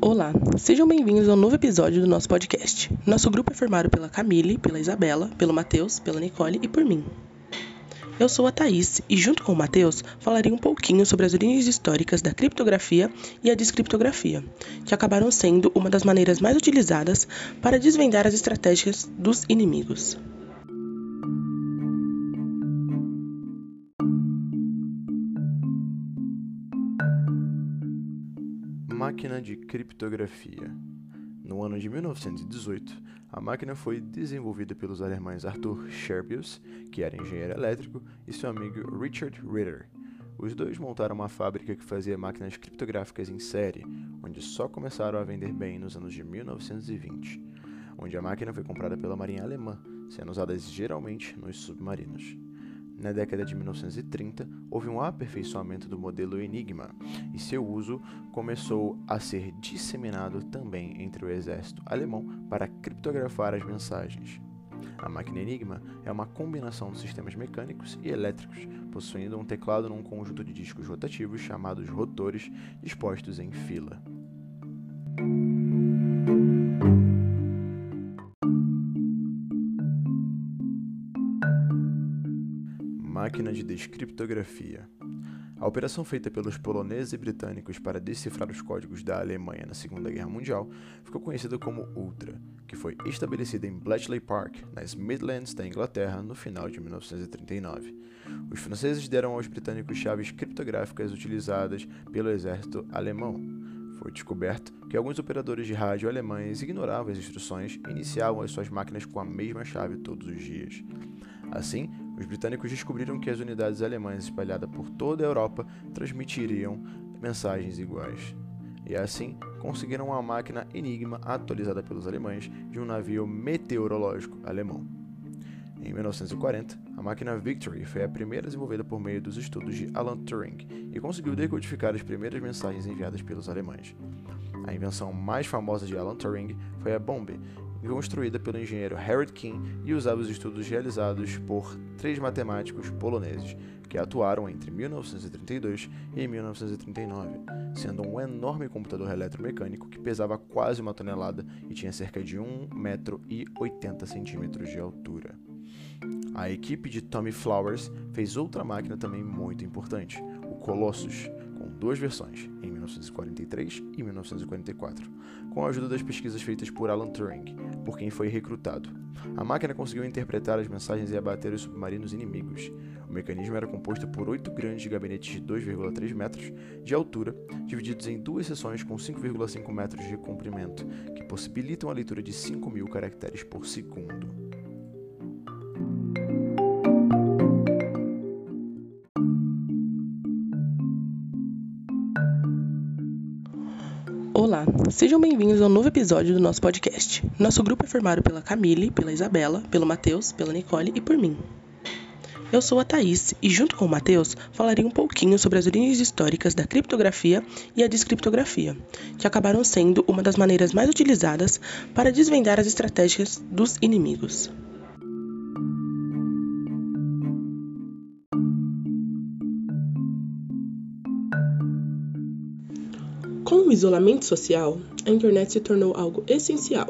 Olá, sejam bem-vindos ao novo episódio do nosso podcast. Nosso grupo é formado pela Camille, pela Isabela, pelo Matheus, pela Nicole e por mim. Eu sou a Thaís e, junto com o Matheus, falarei um pouquinho sobre as origens históricas da criptografia e a descriptografia, que acabaram sendo uma das maneiras mais utilizadas para desvendar as estratégias dos inimigos. Máquina de criptografia. No ano de 1918, a máquina foi desenvolvida pelos alemães Arthur Scherbius, que era engenheiro elétrico, e seu amigo Richard Ritter. Os dois montaram uma fábrica que fazia máquinas criptográficas em série, onde só começaram a vender bem nos anos de 1920, onde a máquina foi comprada pela Marinha Alemã, sendo usada geralmente nos submarinos. Na década de 1930, houve um aperfeiçoamento do modelo Enigma e seu uso começou a ser disseminado também entre o exército alemão para criptografar as mensagens. A máquina Enigma é uma combinação de sistemas mecânicos e elétricos, possuindo um teclado num conjunto de discos rotativos chamados rotores dispostos em fila. Máquina de descriptografia. A operação feita pelos poloneses e britânicos para decifrar os códigos da Alemanha na Segunda Guerra Mundial ficou conhecida como Ultra, que foi estabelecida em Bletchley Park, nas Midlands da Inglaterra, no final de 1939. Os franceses deram aos britânicos chaves criptográficas utilizadas pelo exército alemão. Foi descoberto que alguns operadores de rádio alemães ignoravam as instruções e iniciavam as suas máquinas com a mesma chave todos os dias. Assim, os britânicos descobriram que as unidades alemãs espalhadas por toda a Europa transmitiriam mensagens iguais. E assim, conseguiram uma máquina Enigma atualizada pelos alemães de um navio meteorológico alemão. Em 1940, a máquina Victory foi a primeira desenvolvida por meio dos estudos de Alan Turing e conseguiu decodificar as primeiras mensagens enviadas pelos alemães. A invenção mais famosa de Alan Turing foi a bomba, construída pelo engenheiro Harold King e usava os estudos realizados por três matemáticos poloneses que atuaram entre 1932 e 1939, sendo um enorme computador eletromecânico que pesava quase uma tonelada e tinha cerca de 1,80 metro e 80 centímetros de altura. A equipe de Tommy Flowers fez outra máquina também muito importante, o Colossus, duas versões, em 1943 e 1944, com a ajuda das pesquisas feitas por Alan Turing, por quem foi recrutado. A máquina conseguiu interpretar as mensagens e abater os submarinos inimigos. O mecanismo era composto por oito grandes gabinetes de 2,3 metros de altura, divididos em duas seções com 5,5 metros de comprimento, que possibilitam a leitura de 5 mil caracteres por segundo. Olá, sejam bem-vindos ao novo episódio do nosso podcast. Nosso grupo é formado pela Camille, pela Isabela, pelo Matheus, pela Nicole e por mim. Eu sou a Thaís e, junto com o Matheus, falarei um pouquinho sobre as origens históricas da criptografia e a descriptografia, que acabaram sendo uma das maneiras mais utilizadas para desvendar as estratégias dos inimigos. Com o isolamento social, a internet se tornou algo essencial.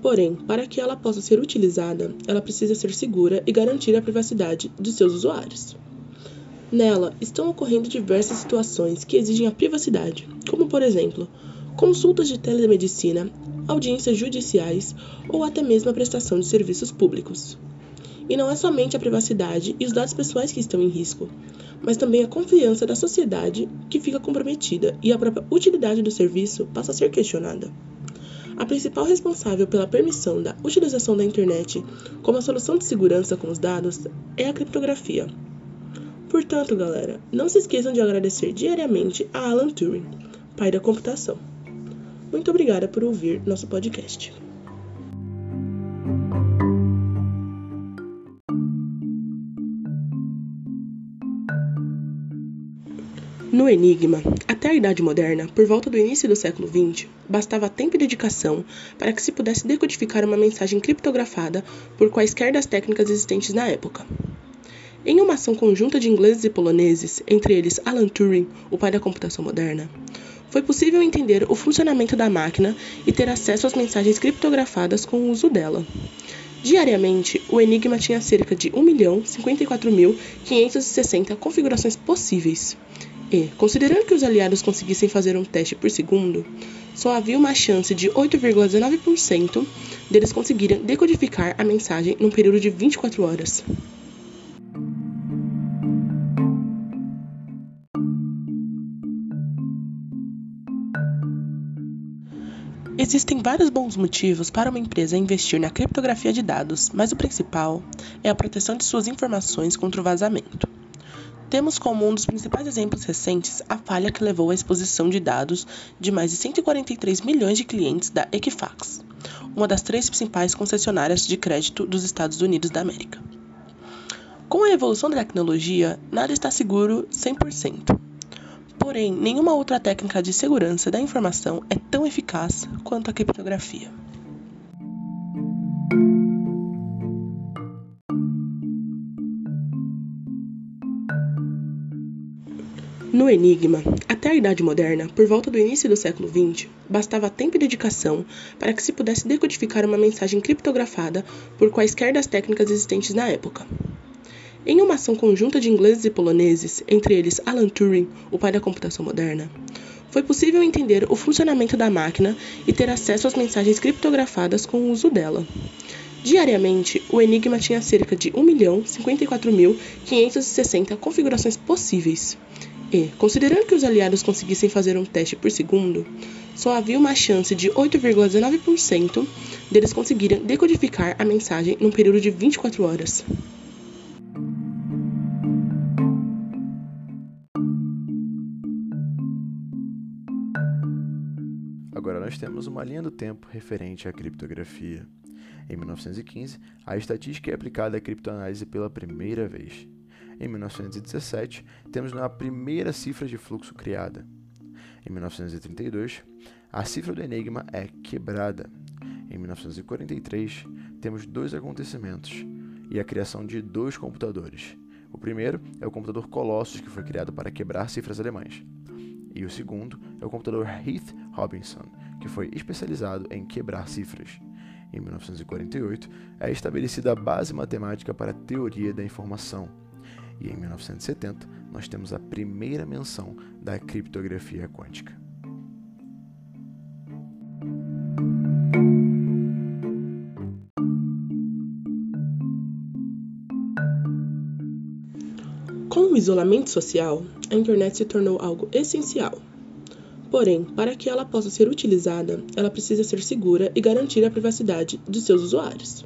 Porém, para que ela possa ser utilizada, ela precisa ser segura e garantir a privacidade de seus usuários. Nela estão ocorrendo diversas situações que exigem a privacidade, como por exemplo, consultas de telemedicina, audiências judiciais ou até mesmo a prestação de serviços públicos. E não é somente a privacidade e os dados pessoais que estão em risco, mas também a confiança da sociedade que fica comprometida e a própria utilidade do serviço passa a ser questionada. A principal responsável pela permissão da utilização da internet como a solução de segurança com os dados é a criptografia. Portanto, galera, não se esqueçam de agradecer diariamente a Alan Turing, pai da computação. Muito obrigada por ouvir nosso podcast. No Enigma, até a Idade Moderna, por volta do início do século XX, bastava tempo e dedicação para que se pudesse decodificar uma mensagem criptografada por quaisquer das técnicas existentes na época. Em uma ação conjunta de ingleses e poloneses, entre eles Alan Turing, o pai da computação moderna, foi possível entender o funcionamento da máquina e ter acesso às mensagens criptografadas com o uso dela. Diariamente, o Enigma tinha cerca de 1.054.560 configurações possíveis. E, considerando que os aliados conseguissem fazer um teste por segundo, só havia uma chance de 8,19% deles conseguirem decodificar a mensagem num período de 24 horas. Existem vários bons motivos para uma empresa investir na criptografia de dados, mas o principal é a proteção de suas informações contra o vazamento. Temos como um dos principais exemplos recentes a falha que levou à exposição de dados de mais de 143 milhões de clientes da Equifax, uma das três principais concessionárias de crédito dos Estados Unidos da América. Com a evolução da tecnologia, nada está seguro 100%. Porém, nenhuma outra técnica de segurança da informação é tão eficaz quanto a criptografia. No Enigma, até a Idade Moderna, por volta do início do século XX, bastava tempo e dedicação para que se pudesse decodificar uma mensagem criptografada por quaisquer das técnicas existentes na época. Em uma ação conjunta de ingleses e poloneses, entre eles Alan Turing, o pai da computação moderna, foi possível entender o funcionamento da máquina e ter acesso às mensagens criptografadas com o uso dela. Diariamente, o Enigma tinha cerca de 1.054.560 configurações possíveis. E, considerando que os aliados conseguissem fazer um teste por segundo, só havia uma chance de 8,19% deles conseguirem decodificar a mensagem num período de 24 horas. Agora nós temos uma linha do tempo referente à criptografia. Em 1915, a estatística é aplicada à criptoanálise pela primeira vez. Em 1917, temos a primeira cifra de fluxo criada. Em 1932, a cifra do Enigma é quebrada. Em 1943, temos dois acontecimentos e a criação de dois computadores. O primeiro é o computador Colossus, que foi criado para quebrar cifras alemãs e o segundo é o computador Heath Robinson, que foi especializado em quebrar cifras. Em 1948, é estabelecida a base matemática para a teoria da informação. E em 1970, nós temos a primeira menção da criptografia quântica. Com o isolamento social, a internet se tornou algo essencial. Porém, para que ela possa ser utilizada, ela precisa ser segura e garantir a privacidade de seus usuários.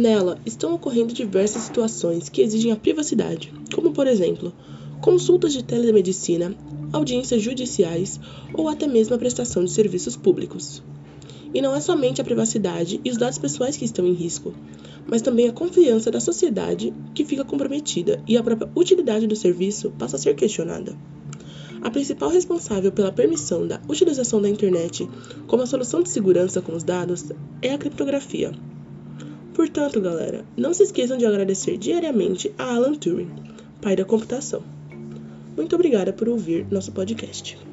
Nela estão ocorrendo diversas situações que exigem a privacidade, como por exemplo, consultas de telemedicina, audiências judiciais ou até mesmo a prestação de serviços públicos. E não é somente a privacidade e os dados pessoais que estão em risco, mas também a confiança da sociedade que fica comprometida e a própria utilidade do serviço passa a ser questionada. A principal responsável pela permissão da utilização da internet como a solução de segurança com os dados é a criptografia. Portanto, galera, não se esqueçam de agradecer diariamente a Alan Turing, pai da computação. Muito obrigada por ouvir nosso podcast.